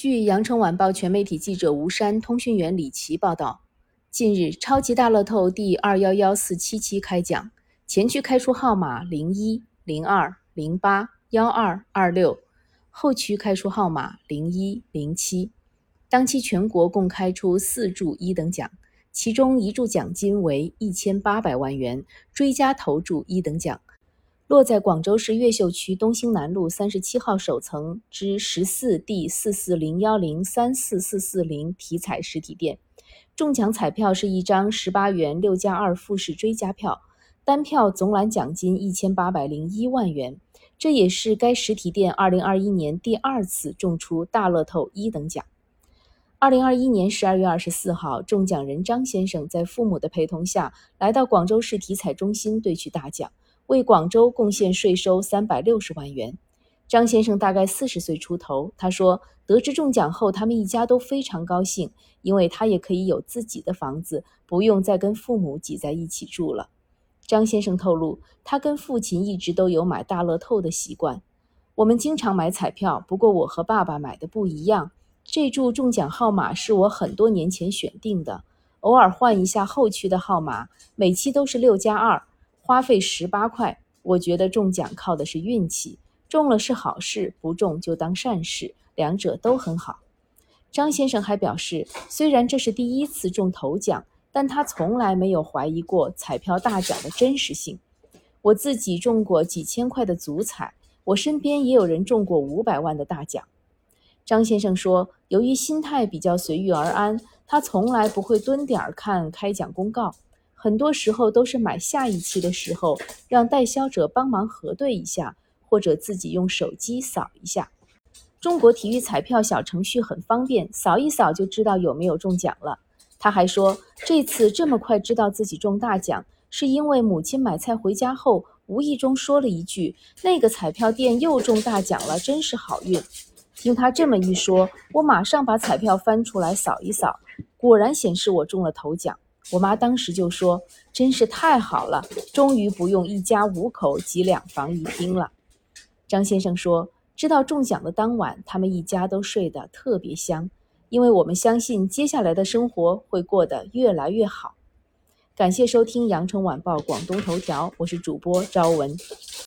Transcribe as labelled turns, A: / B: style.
A: 据羊城晚报全媒体记者吴山、通讯员李琦报道，近日超级大乐透第二幺幺四七期开奖，前区开出号码零一、零二、零八、幺二、二六，后区开出号码零一、零七。当期全国共开出四注一等奖，其中一注奖金为一千八百万元，追加投注一等奖。落在广州市越秀区东兴南路三十七号首层之十四 D 四四零幺零三四四四零体彩实体店，中奖彩票是一张十八元六加二复式追加票，单票总揽奖金一千八百零一万元，这也是该实体店二零二一年第二次中出大乐透一等奖。二零二一年十二月二十四号，中奖人张先生在父母的陪同下来到广州市体彩中心兑取大奖。为广州贡献税收三百六十万元。张先生大概四十岁出头，他说，得知中奖后，他们一家都非常高兴，因为他也可以有自己的房子，不用再跟父母挤在一起住了。张先生透露，他跟父亲一直都有买大乐透的习惯。我们经常买彩票，不过我和爸爸买的不一样。这注中奖号码是我很多年前选定的，偶尔换一下后区的号码，每期都是六加二。花费十八块，我觉得中奖靠的是运气，中了是好事，不中就当善事，两者都很好。张先生还表示，虽然这是第一次中头奖，但他从来没有怀疑过彩票大奖的真实性。我自己中过几千块的足彩，我身边也有人中过五百万的大奖。张先生说，由于心态比较随遇而安，他从来不会蹲点儿看开奖公告。很多时候都是买下一期的时候，让代销者帮忙核对一下，或者自己用手机扫一下。中国体育彩票小程序很方便，扫一扫就知道有没有中奖了。他还说，这次这么快知道自己中大奖，是因为母亲买菜回家后，无意中说了一句：“那个彩票店又中大奖了，真是好运。”听他这么一说，我马上把彩票翻出来扫一扫，果然显示我中了头奖。我妈当时就说：“真是太好了，终于不用一家五口挤两房一厅了。”张先生说：“知道中奖的当晚，他们一家都睡得特别香，因为我们相信接下来的生活会过得越来越好。”感谢收听羊城晚报广东头条，我是主播朝文。